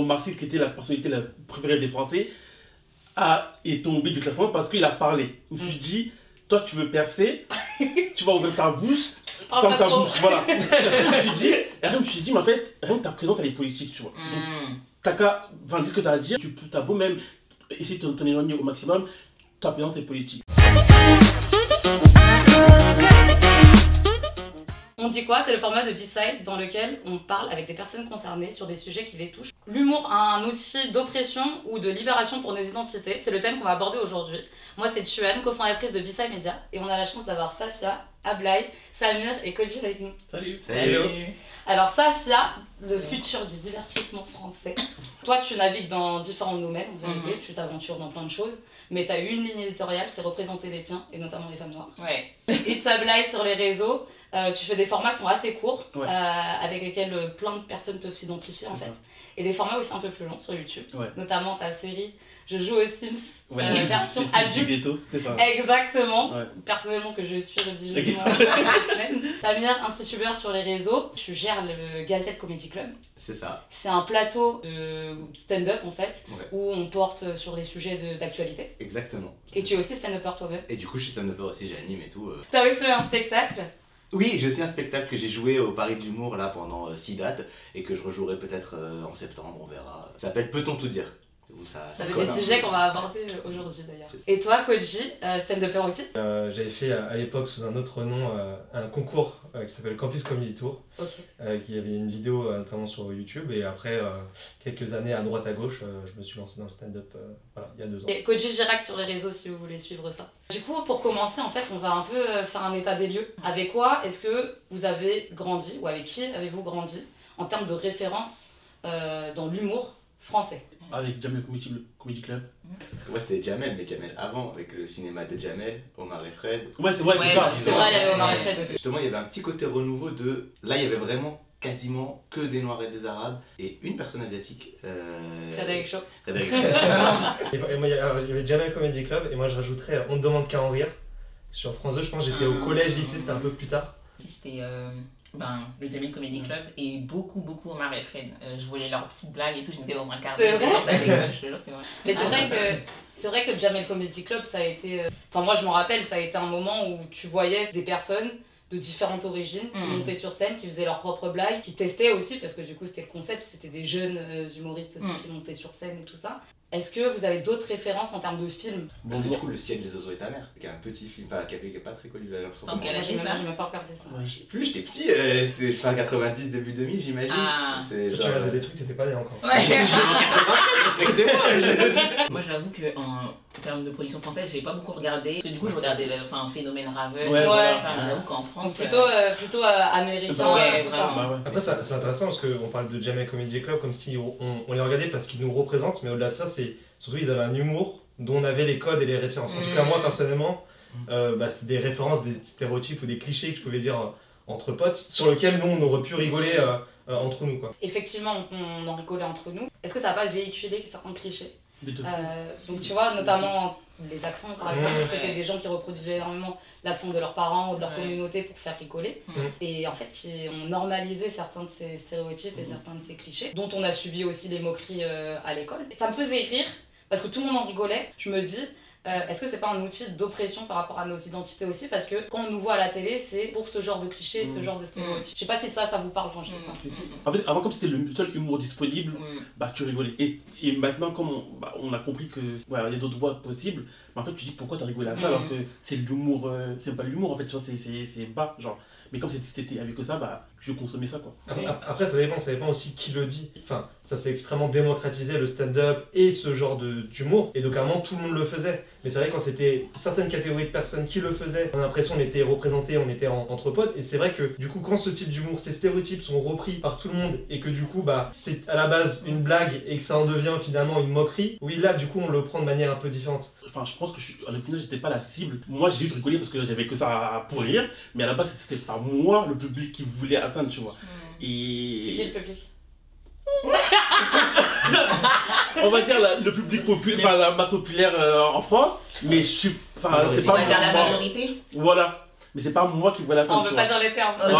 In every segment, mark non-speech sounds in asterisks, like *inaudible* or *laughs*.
Omar Sy, qui était la personnalité la préférée des Français, a, est tombé du classement parce qu'il a parlé. Je me suis dit, toi tu veux percer, tu vas ouvrir ta bouche, *laughs* ferme ta bouche, voilà. Et après, *laughs* je me suis dit, après, je me suis dit, mais en fait, rien que ta présence elle est politique, tu vois. Donc, Mm. t'as qu'à, enfin, dis ce que t'as à dire, tu as beau même essayer de t'en éloigner au maximum, ta présence est politique. On dit quoi? C'est le format de B-Side dans lequel on parle avec des personnes concernées sur des sujets qui les touchent. L'humour a un outil d'oppression ou de libération pour nos identités. C'est le thème qu'on va aborder aujourd'hui. Moi, c'est Chuan, cofondatrice de B-Side Media, et on a la chance d'avoir Safia, Ablai, Samir et Koji avec nous. Salut. Salut. Alors, Safia, le futur du divertissement français. Toi, tu navigues dans différents domaines, en vérité, Mhm. tu t'aventures dans plein de choses, mais tu as une ligne éditoriale, c'est représenter les tiens, et notamment les femmes noires. Ouais. It's a sur les réseaux. Euh, tu fais des formats qui sont assez courts, Ouais. euh, avec lesquels euh, plein de personnes peuvent s'identifier en fait. ça. Et des formats aussi un peu plus longs sur YouTube. Ouais. Notamment ta série Je joue aux Sims, Ouais, euh, version *laughs* adulte. c'est ça. Exactement. Personnellement, que je suis religieusement toutes les semaines. Samir, instituteur sur les réseaux. Tu gères le Gazette Comedy Club. C'est ça. C'est un plateau de stand-up en fait, Ouais. où on porte sur les sujets de- d'actualité. Exactement. Et tu es aussi stand-upper toi-même. Et du coup, je suis stand-upper aussi, j'anime et tout. euh. T'as aussi un spectacle? Oui, j'ai aussi un spectacle que j'ai joué au Paris de l'humour là pendant 6 dates et que je rejouerai peut-être euh, en septembre, on verra. Ça s'appelle Peut-on tout dire? Où ça, Ça va être colle des sujets qu'on va aborder euh, aujourd'hui d'ailleurs. Et toi, Koji, euh, stand-upper aussi? Euh, J'avais fait euh, à l'époque sous un autre nom euh, un concours euh, qui s'appelle Campus Comedy Tour, Ok. euh, qui avait une vidéo euh, notamment sur YouTube et après euh, quelques années à droite à gauche, euh, je me suis lancé dans le stand-up euh, voilà, il y a deux ans. Et Koji Girac sur les réseaux si vous voulez suivre ça. Du coup, pour commencer, en fait, on va un peu faire un état des lieux. Avec quoi est-ce que vous avez grandi ou avec qui avez-vous grandi en termes de référence euh, dans l'humour français? Avec Jamel Comedy, Comedy Club. Parce que moi c'était Jamel, mais Jamel avant, avec le cinéma de Jamel, Omar et Fred. Ouais, c'est ouais, Ouais, c'est ça. C'est vrai, il y avait Omar et. Fred aussi. Justement, il y avait un petit côté renouveau de. Là, il y avait vraiment quasiment que des Noirs et des Arabes et une personne asiatique. Euh... Frédéric Shaw. Frédéric. *laughs* Et, et moi, il y avait Jamel Comedy Club et moi je rajouterais euh, On ne demande qu'à en rire. Sur France 2, je pense que j'étais au collège, lycée, c'était un peu plus tard. C'était euh, ben, le Jamil Comedy Club et beaucoup, beaucoup Omar et Fred. Euh, je voulais leurs petites blagues et tout, j'étais dans un quart vrai? c'est vrai. *laughs* Mais c'est vrai que c'est vrai que le Jamel Comedy Club, ça a été. euh, Enfin, moi, je m'en rappelle, ça a été un moment où tu voyais des personnes de différentes origines qui Mm. montaient sur scène, qui faisaient leurs propres blagues, qui testaient aussi, parce que du coup, c'était le concept, c'était des jeunes euh, humoristes aussi Mm. qui montaient sur scène et tout ça. Est-ce que vous avez d'autres références en termes de films? Parce que du coup, Le ciel des oiseaux et ta mère, qui est un petit film, enfin, qui avait- qui est pas très connu Tant que- qu'elle Moi, a j'ai fait même, même pas regardé ça. Je sais plus, j'étais petit, euh, c'était fin 90, début 2000, j'imagine. Ah. Tu regardais des trucs, t'étais pas né encore. Ouais. *laughs* Respectez-moi *laughs* Moi, j'avoue que en termes de production française, j'ai pas beaucoup regardé. Parce que du coup, je regardais le, enfin, phénomène Ravel. Ouais, voilà. Enfin, j'avoue qu'en Donc France. plutôt, euh, euh, plutôt euh, américain, Ouais, tout ça. Bah ouais. Après, ça- c'est intéressant parce qu'on parle de Jamel Comedy Club comme si on, on les regardait parce qu'ils nous représentent, mais au-delà de ça, c'est surtout ils avaient un humour dont on avait les codes et les références. En tout cas, Mm. moi personnellement, euh, bah, c'était des références, des stéréotypes ou des clichés que je pouvais dire euh, entre potes sur lesquels nous on aurait pu rigoler euh, euh, entre nous. Quoi. Effectivement, on, on en rigolait entre nous. Est-ce que ça va pas véhiculer certains clichés. Euh, donc tu vois, notamment les accents par exemple, Ouais. c'était des gens qui reproduisaient énormément l'accent de leurs parents ou de leur Ouais. communauté pour faire rigoler. Et en fait, qui ont normalisé certains de ces stéréotypes et certains de ces clichés, dont on a subi aussi les moqueries euh, à l'école. Ça me faisait rire, parce que tout le monde en rigolait. Je me dis, euh, est-ce que c'est pas un outil d'oppression par rapport à nos identités aussi Parce que quand on nous voit à la télé, c'est pour ce genre de clichés, ce Mm. genre de stéréotypes. Je sais pas si ça, ça vous parle quand je dis ça. Si. En fait, avant, comme c'était le seul humour disponible, mm. bah tu rigolais. Et, et maintenant, comme on, bah, on a compris que il y a d'autres voies possibles, bah, en fait, tu dis pourquoi t'as rigolé à ça alors que c'est l'humour, euh, c'est pas l'humour en fait, genre, c'est- c'est c'est bas. Genre. Mais comme c'était- avec ça, bah tu veux consommer ça quoi. Après, après, ça dépend, ça dépend aussi qui le dit. Enfin, ça s'est extrêmement démocratisé le stand-up et ce genre d'humour. Et donc, à un moment, tout le monde le faisait. Mais c'est vrai, quand c'était certaines catégories de personnes qui le faisaient, on a l'impression qu'on était représentés, on était en- entre potes. Et c'est vrai que, du coup, quand ce type d'humour, ces stéréotypes sont repris par tout le monde et que, du coup, bah, c'est à la base une blague et que ça en devient finalement une moquerie, oui, là, du coup, on le prend de manière un peu différente. Enfin, je pense que je, suis- au final, j'étais pas la cible. Moi, j'ai juste rigolé parce que j'avais que ça pour rire, mais à la base, c'était pas moi le public qui voulait atteindre, tu vois. C'est qui Et le public? *laughs* *laughs* on va dire la- le public populaire, enfin la masse populaire euh, en France, mais je suis. Enfin, c'est On pas va dire la majorité. Voilà. Mais c'est pas moi qui vois la com. on tu veut vois. pas dire les termes. Non.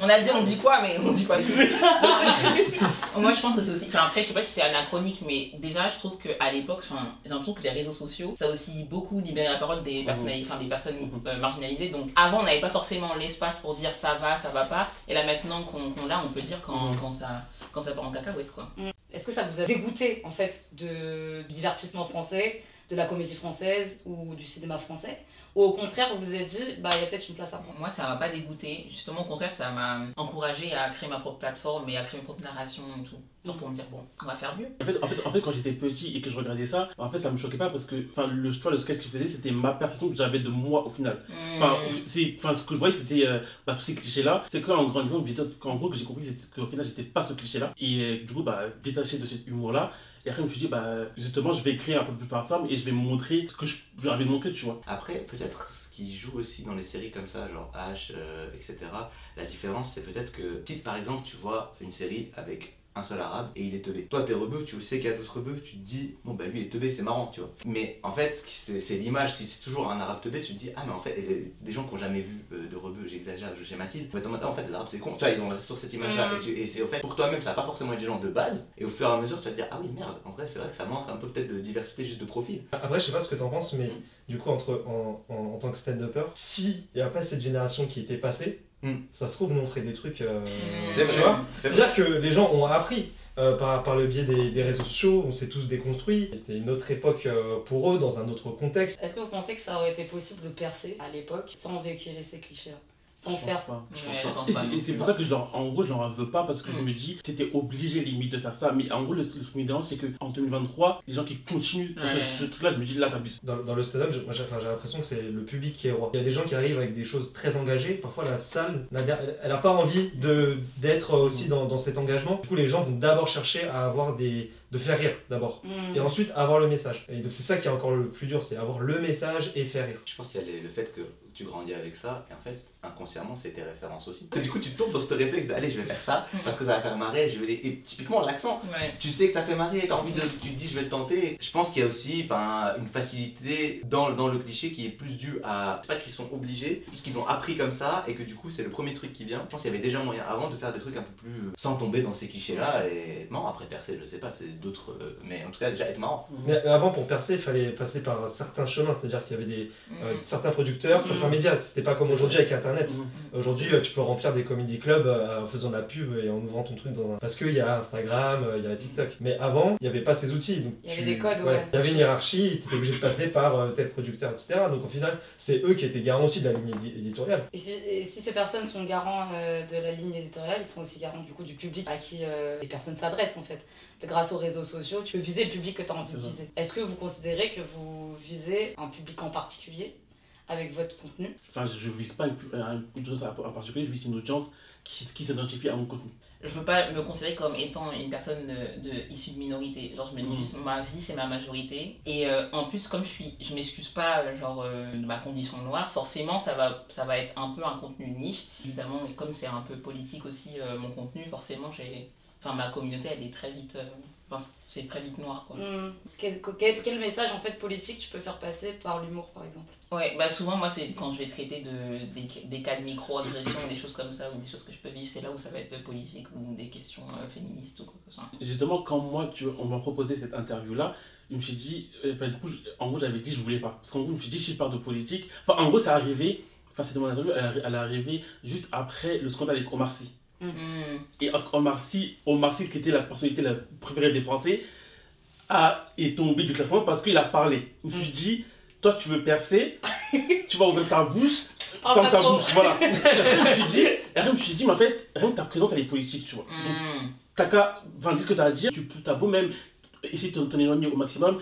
On a dit on dit quoi, mais on dit quoi *laughs* Moi je pense que c'est aussi. Enfin après, je sais pas si c'est anachronique, mais déjà je trouve qu'à l'époque, enfin, j'ai l'impression que les réseaux sociaux, ça a aussi beaucoup libéré la parole des, personnali- enfin, des personnes Mhm. euh, marginalisées. Donc avant, on n'avait pas forcément l'espace pour dire ça va, ça va pas. Et là maintenant qu'on qu'on l'a, on peut dire quand, Mhm. quand, ça, quand ça part en cacahuète quoi. Est-ce que ça vous a dégoûté en fait de, du divertissement français, de la comédie française ou du cinéma français? Ou au contraire, vous vous êtes dit, bah il y a peut-être une place à prendre Moi, ça m'a pas dégoûté. Justement, au contraire, ça m'a encouragé à créer ma propre plateforme et à créer ma propre narration et tout. Genre pour me dire, bon, on va faire mieux. En fait, en fait, en fait, quand j'étais petit et que je regardais ça, en fait, ça me choquait pas parce que enfin, le, vois, le sketch qu'il faisait, c'était ma perception que j'avais de moi au final. Enfin, c'est, enfin, ce que je voyais, c'était euh, bah, tous ces clichés-là. C'est qu'en grandissant, j'ai- qu'en gros, que j'ai compris qu'au final, j'étais pas ce cliché-là. Et euh, du coup, bah, détaché de cet humour-là. Et après, je me suis dit, bah, justement, je vais écrire un peu plus par forme et je vais montrer ce que je- j'ai envie montrer, tu vois. Après, peut-être ce qui joue aussi dans les séries comme ça, genre H, euh, etc., la différence c'est peut-être que si par exemple tu vois une série avec un seul arabe et il est teubé. Toi t'es rebeu, tu sais qu'il y a d'autres rebeux, tu te dis bon bah lui il est teubé, c'est marrant, tu vois. Mais en fait, c'est l'image, si c'est toujours un arabe teubé, tu te dis ah mais en fait, et les- des gens qui n'ont jamais vu euh, de rebeu, j'exagère, je schématise, mais en fait les arabes c'est con, tu vois, ils ont sur cette image-là Mm. et, c'est au fait pour toi-même ça va pas forcément être des gens de base et au fur et à mesure tu vas te dire ah oui merde, en vrai c'est vrai que ça manque un peu peut-être de diversité juste de profil. Après, je sais pas ce que t'en penses, mais Mm. du coup, entre, en, en, en tant que stand-upper, si il n'y a pas cette génération qui était passée, Mm. ça se trouve, nous on ferait des trucs. euh, C'est tu vois c'est C'est-à-dire que les gens ont appris euh, par, par le biais des, des réseaux sociaux, on s'est tous déconstruits. C'était une autre époque euh, pour eux, dans un autre contexte. Est-ce que vous pensez que ça aurait été possible de percer à l'époque sans véhiculer ces clichés-là? Sans Je faire pense Et c'est- pour ça que je leur, en gros, je leur en veux pas parce que je Mm. me dis, t'étais obligé limite de faire ça. Mais en gros, le, truc qui me dérange, c'est qu'en 2023, les gens qui continuent ce- ce, truc-là, je me dis, là, t'abuses. Dans, dans le stand-up, j'ai- l'impression que c'est le public qui est roi. Il y a des gens qui arrivent avec des choses très engagées. Parfois, la salle, n'a- elle elle n'a pas envie de- d'être aussi dans, dans cet engagement. Du coup, les gens vont d'abord chercher à avoir des. De faire rire d'abord. Hmm. Et ensuite, avoir le message. Et donc, c'est ça qui est encore le plus dur, c'est avoir le message et faire rire. Je pense qu'il y a les- le fait que tu grandis avec ça, et en fait, inconsciemment, c'est tes références aussi. Du coup, tu tombes dans ce réflexe de allez, je vais faire ça, Mhm. parce que ça va faire marrer, je vais les... Et typiquement, l'accent, Ouais. tu sais que ça fait marrer, t'as envie de... Tu te dis, je vais le tenter. Je pense qu'il y a aussi une facilité dans, dans le cliché qui est plus due à... C'est pas qu'ils sont obligés, parce qu'ils ont appris comme ça, et que du coup, c'est le premier truc qui vient. Je pense qu'il y avait déjà moyen avant de faire des trucs un peu plus... sans tomber dans ces clichés-là, et... Non, après, percer, je sais pas, c'est d'autres... euh, Mais en tout cas, déjà, être marrant. Mais avant, pour percer, il fallait passer par un certain chemin. C'est-à-dire qu'il y avait des, euh, Mm. certains producteurs, Mhm. certains médias. C'était pas comme aujourd'hui avec Internet. Mhm. Aujourd'hui, euh, tu peux remplir des comedy clubs euh, en faisant de la pub et en ouvrant ton truc dans un. Parce qu'il y a Instagram, euh, il y a TikTok. Mais avant, il n'y avait pas ces outils. Donc Il y tu- avait des codes, ouais. Il y avait une hiérarchie, tu étais obligé de passer par euh, tel producteur, etc. Donc au final, c'est eux qui étaient garants aussi de la ligne édi- éditoriale. Et si, et si ces personnes sont garants euh, de la ligne éditoriale, ils sont aussi garants du coup du public à qui euh, les personnes s'adressent en fait. Grâce aux réseaux sociaux, tu peux viser le public que tu as envie de viser. Est-ce que vous considérez que vous visez un public en particulier avec votre contenu? Enfin, je, je vise pas une, audience en particulier, je vise une audience qui, qui s'identifie à mon contenu. je veux pas me considérer comme étant une personne de, de- issue de minorité. Genre, je me dis Mhm. juste, ma vie, c'est ma majorité. Et euh, en plus, comme je suis, je m'excuse pas, euh, genre, euh, de ma condition noire, forcément, ça va, ça va être un peu un contenu niche. Évidemment, comme c'est un peu politique aussi, euh, mon contenu, forcément, j'ai. Enfin, ma communauté, elle est très vite. euh, Enfin, c'est très vite noir, quoi. Hmm, quel, quel- quel message en fait politique tu peux faire passer par l'humour par exemple? Ouais, bah souvent, moi, c'est quand je vais traiter de, des, des cas de micro-agression, des choses comme ça, ou des choses que je peux vivre, c'est là où ça va être politique ou des questions euh, féministes ou quoi que ce soit. Justement, quand moi, tu, on m'a proposé cette interview-là, je me suis dit, euh, du coup, en gros, j'avais dit je voulais pas. Parce qu'en gros, je me suis dit, si je parle de politique, enfin, en gros, c'est arrivé, enfin, c'était mon interview, elle, est- elle est arrivée juste après le scandale avec Omar Sy. Hmm. Et Omar Sy, Omar Sy, qui était la personnalité la préférée des Français, a, est tombé du classement parce qu'il a parlé. Je me suis dit, toi, tu veux percer, *laughs* tu vas ouvrir ta bouche, Parle ferme ta bouche, voilà. Et après, je me suis dit, après, je me suis dit, mais en fait, rien que ta présence, elle est politique, tu vois. Donc, Hmm. t'as qu'à, enfin, dis ce que t'as à dire, tu as beau même essayer de t'en éloigner au maximum,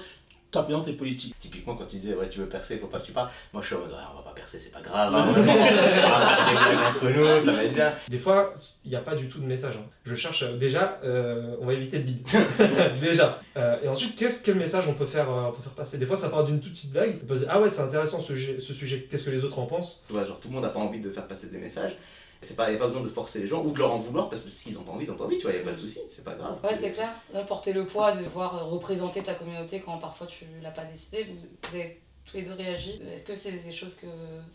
présence est politique. Typiquement, quand tu disais, ouais, tu veux percer, faut pas que tu parles. Moi, je suis en mode, ouais, on va pas percer, c'est pas grave. hein. *laughs* on va entre nous, ça va être bien. Des fois, il n'y a pas du tout de message. hein. Je cherche euh, déjà, euh, on va éviter le bide. *laughs* déjà. Euh, et ensuite, qu'est-ce quel message on peut faire, euh, on peut faire passer? Des fois, ça part d'une toute petite blague. On peut se dire, ah ouais, c'est intéressant ce sujet, ce sujet. Qu'est-ce que les autres en pensent? Tu vois, genre, tout le monde n'a pas envie de faire passer des messages. C'est pas, y a pas besoin de forcer les gens ou de leur en vouloir parce que s'ils ont pas envie, ils ont pas envie, tu vois, y a pas de souci, c'est pas grave. Ouais, c'est clair. Porter le poids de euh, représenter ta communauté quand parfois tu l'as pas décidé. Vous avez tous les deux réagi. Est-ce que c'est des choses que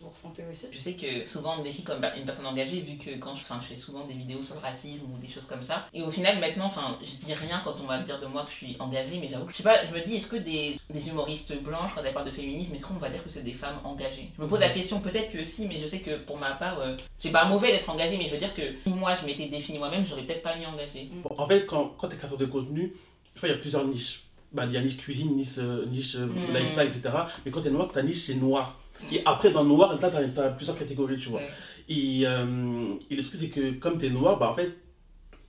vous ressentez aussi? Je sais que souvent on me décrit comme une personne engagée vu que quand je, enfin, je fais souvent des vidéos sur le racisme ou des choses comme ça. Et au final maintenant, enfin, je dis rien quand on va dire de moi que je suis engagée, mais j'avoue que je sais pas, je me dis est-ce que des, des humoristes blanches quand elles parlent de féminisme, est-ce qu'on va dire que c'est des femmes engagées? Je me pose la question peut-être que si, mais je sais que pour ma part, euh, c'est pas mauvais d'être engagée, mais je veux dire que si moi je m'étais définie moi-même, j'aurais peut-être pas mis engagée. Bon, en fait, quand, quand tu es créateur de contenu, je vois, il y a plusieurs niches. Bah, il y a niche cuisine, niche, niche Mm. lifestyle, etc. Mais quand tu es noir, ta niche, c'est noir. Et après, dans noir, là, tu as, plusieurs catégories, tu vois. Ouais. Et, euh, et le truc, c'est que comme tu es noir, bah, en fait,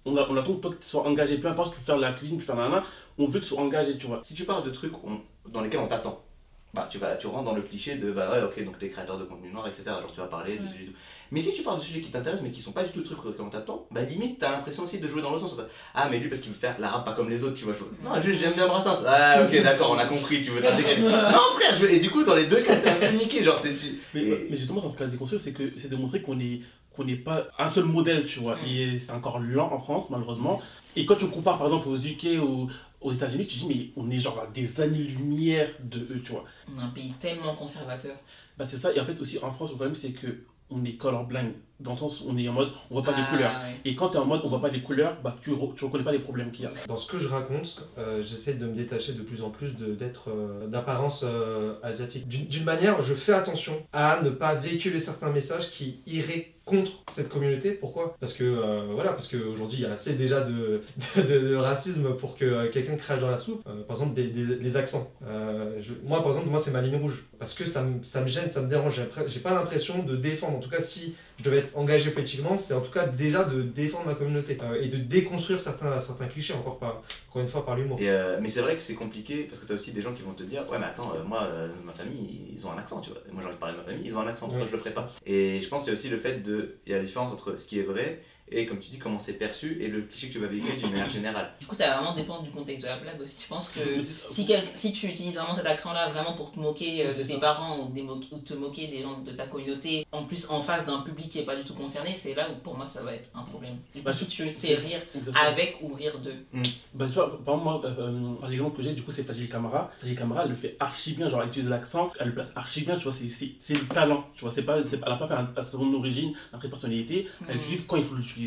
on, a, on attend que toi que tu sois engagé. Peu importe, tu veux faire la cuisine, tu veux faire nanana, on veut que tu sois engagé, tu vois. Si tu parles de trucs on- dans lesquels on t'attend, bah, tu, vas, tu rentres dans le cliché de bah ouais, ok, donc t'es créateur de contenu noir, etc. Genre tu vas parler de sujets et tout. Mais si tu parles de sujets qui t'intéressent mais qui sont pas du tout le truc auquel on t'attend, bah limite t'as l'impression aussi de jouer dans le sens. Ah, mais lui parce qu'il veut faire l'arabe pas comme les autres, tu vois. je- Non, juste j'aime bien Brassens. Ah, ok, d'accord, on a compris, tu veux t'intégrer. *laughs* non, frère, je veux... et du coup, dans les deux cas, t'es un peu niqué. Genre, t'es. tu- Mais, Et- mais justement, ce qu'on a déconstruire, c'est que c'est de montrer qu'on est qu'on n'est pas un seul modèle, tu vois. Mm. Et c'est encore lent en France, malheureusement. Et quand tu compares, par exemple, aux UK ou aux États-Unis, tu te dis, mais on est genre à des années-lumière de eux, tu vois. On a un pays tellement conservateur. Bah, c'est ça. Et en fait, aussi, en France, le problème, c'est que on est colorblind. Dans le sens où on est en mode, on voit pas les Ah, couleurs. ouais. Et quand tu es en mode, on voit pas les couleurs, bah, tu, re- tu reconnais pas les problèmes qu'il y a. Dans ce que je raconte, euh, j'essaie de me détacher de plus en plus de- d'être euh, d'apparence euh, asiatique. D'une d'une manière, je fais attention à ne pas véhiculer certains messages qui iraient contre cette communauté. Pourquoi? Parce que euh, voilà, parce qu'aujourd'hui il y a assez déjà de, de, de- de racisme pour que euh, quelqu'un crache dans la soupe. Euh, par exemple, des, des- les accents. Je- moi, par exemple, moi c'est ma ligne rouge parce que ça me, ça me gêne, ça me dérange. J'ai pas l'impression de défendre. En tout cas, si je devais être engagé politiquement, c'est en tout cas déjà de défendre ma communauté et de déconstruire certains, certains clichés, encore, pas, encore une fois par l'humour. Mais c'est vrai que c'est compliqué parce que t'as aussi des gens qui vont te dire Ouais, mais attends, moi, ma famille, ils ont un accent, tu vois. Moi, j'ai envie de parler de ma famille, ils ont un accent, pourquoi Ouais. je le ferais pas Et je pense qu'il y a aussi le fait de. Il y a la différence entre ce qui est vrai et, comme tu dis, comment c'est perçu et le cliché que tu vas véhiculer d'une manière générale. Du coup, ça va vraiment dépendre du contexte de la blague aussi. Je pense que c'est- si, quel- si tu utilises vraiment cet accent-là vraiment pour te moquer euh, C'est de tes ça. parents ou, des mo- ou te moquer des gens de ta communauté, en plus en face d'un public qui est pas du tout concerné, c'est là où pour moi ça va être un problème. Bah, si tu sais rire Exactement. avec ou rire d'eux. Bah, tu vois, par exemple, moi, euh, l'exemple que j'ai, du coup, c'est Fajil Camara. Fajil Camara, elle le fait archi bien, genre, elle utilise l'accent, elle le place archi bien, tu vois, c'est- c'est c'est le talent, tu vois, c'est pas, c'est- elle a pas fait un- à son origine, après personnalité, elle Mhm. utilise quand il faut l'utiliser.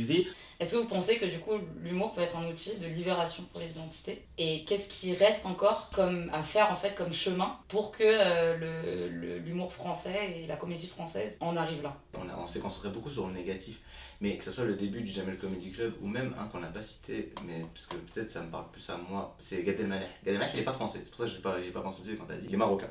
Est-ce que vous pensez que du coup l'humour peut être un outil de libération pour les identités? Et qu'est-ce qui reste encore comme à faire en fait comme chemin pour que euh, l'humour français et la comédie française en arrivent là? On, s'est concentré beaucoup sur le négatif, mais que ce soit le début du Jamel Comedy Club ou même un qu'on n'a pas cité, mais parce que peut-être ça me parle plus à moi, c'est Gad Elmaleh. Gad Elmaleh, il est pas français, c'est pour ça que j'ai pas, pas pensé quand t'as dit. Il est marocain.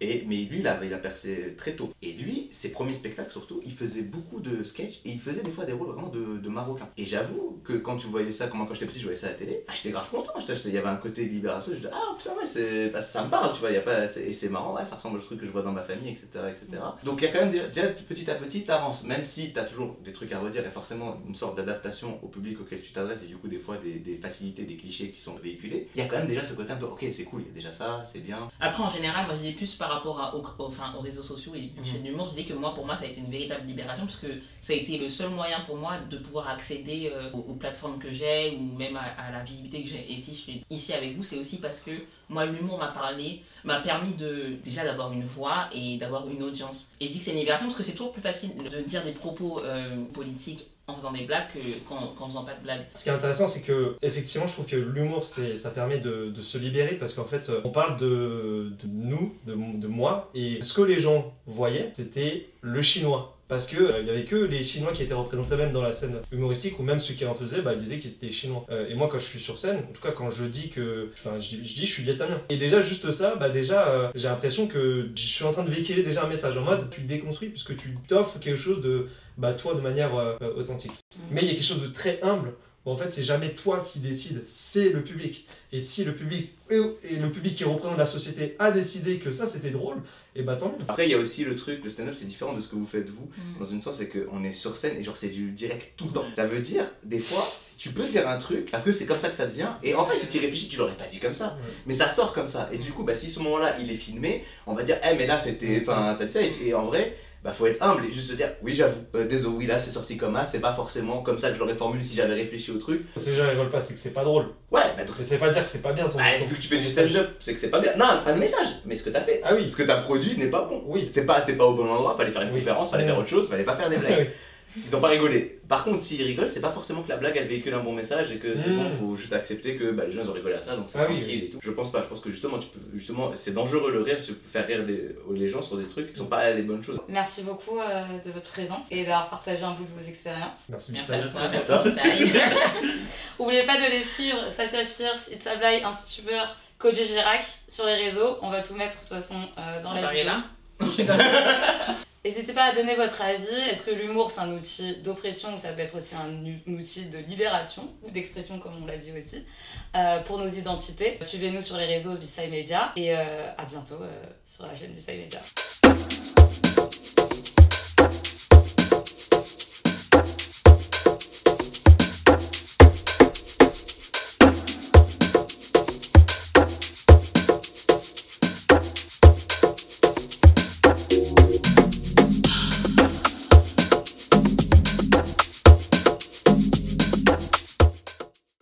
Et, mais lui, il a, il a percé très tôt. Et lui, ses premiers spectacles surtout, il faisait beaucoup de sketchs et il faisait des fois des rôles vraiment de, de marocain. Et j'avoue que quand tu voyais ça, comment quand j'étais petit, je voyais ça à la télé, ah, j'étais grave content. Il y avait un côté libération, je disais, ah putain, ouais, c'est, bah, ça me parle, tu vois, y a pas, et c'est marrant, ouais, ça ressemble au truc que je vois dans ma famille, etc. etc. Donc il y a quand même déjà, déjà, petit à petit, t'avances, même si t'as toujours des trucs à redire et forcément une sorte d'adaptation au public auquel tu t'adresses et du coup, des fois, des, des facilités, des clichés qui sont véhiculés. Il y a quand même déjà ce côté un peu, ok, c'est cool, il y a déjà ça, c'est bien. Après, en général, moi je disais plus par rapport à, au- au- enfin, aux réseaux sociaux et Mhm. de l'humour, je disais que moi, pour moi, ça a été une véritable libération parce que ça a été le seul moyen pour moi de pouvoir accéder euh, aux, aux plateformes que j'ai ou même à, à la visibilité que j'ai. Et si je suis ici avec vous, c'est aussi parce que moi, l'humour m'a parlé, m'a permis de déjà d'avoir une voix et d'avoir une audience. Et je dis que c'est une libération parce que c'est toujours plus facile de dire des propos euh, politiques en faisant des blagues que- qu'en qu'en faisant pas de blagues. Ce qui est intéressant, c'est que effectivement, je trouve que l'humour, ça permet de, se libérer parce qu'en fait, euh, on parle de, nous, de moi, et ce que les gens voyaient, c'était le chinois. Parce que euh, il y avait que les Chinois qui étaient représentés même dans la scène humoristique, ou même ceux qui en faisaient, bah, ils disaient qu'ils étaient chinois. Euh, et moi, quand je suis sur scène, en tout cas quand je dis que, enfin, je, dis- je dis je suis vietnamien. Et déjà juste ça, bah déjà, euh, j'ai l'impression que je suis en train de véhiculer déjà un message en mode, tu déconstruis puisque tu t'offres quelque chose de, bah toi de manière euh, authentique. Mais il y a quelque chose de très humble. Où en fait, c'est jamais toi qui décides, c'est le public. Et si le public et, et le public qui représente la société a décidé que ça c'était drôle, et bah tant mieux. Après, il y a aussi le truc, le stand-up, c'est différent de ce que vous faites vous. Dans une sens, c'est qu'on est sur scène et genre c'est du direct tout le temps. Ça veut dire, des fois, tu peux dire un truc parce que c'est comme ça que ça devient. Et en fait, si tu y réfléchis, tu l'aurais pas dit comme ça. Mais ça sort comme ça. Et du coup, bah, si ce moment-là, il est filmé, on va dire, eh, mais là, c'était. Enfin, t'as dit ça. Et, et en vrai, bah faut être humble et juste se dire oui j'avoue, euh, désolé, oui là c'est sorti comme ça, c'est pas forcément comme ça que je l'aurais formulé si j'avais réfléchi au truc. Si gens rigolent pas, c'est que c'est pas drôle. Ouais, bah donc c'est pas dire que c'est pas bien ton. bah, ton- vu que tu fais du message. stand-up, c'est que c'est pas bien. Non, pas le message, mais ce que t'as fait. Ah oui. Ce que t'as produit n'est pas bon. Oui. C'est pas, c'est pas au bon endroit, fallait faire une Oui. conférence, fallait faire autre chose, fallait pas faire des *laughs* blagues. Oui. Ils ont pas rigolé. Par contre, s'ils rigolent, c'est pas forcément que la blague elle véhicule un bon message et que c'est bon, faut juste accepter que bah, les gens ils ont rigolé à ça donc c'est Ah oui, tranquille et tout. Je pense pas, je pense que justement, tu peux, justement c'est dangereux le rire, tu peux faire rire des, les gens sur des trucs qui sont pas les bonnes choses. Merci beaucoup euh, de votre présence et d'avoir partagé un bout de vos expériences. Merci Merci Bissai. à toi, Merci merci à Bissai. N'oubliez pas de les suivre, Safia Fierce, It's a Blague, Instituber, Koji Girac sur les réseaux. On va tout mettre de toute façon euh, dans la vidéo. là. *laughs* N'hésitez pas à donner votre avis. Est-ce que l'humour c'est un outil d'oppression ou ça peut être aussi un, outil de libération ou d'expression comme on l'a dit aussi euh, pour nos identités? Suivez-nous sur les réseaux Bissai Media et euh, à bientôt euh, sur la chaîne Bissai Media.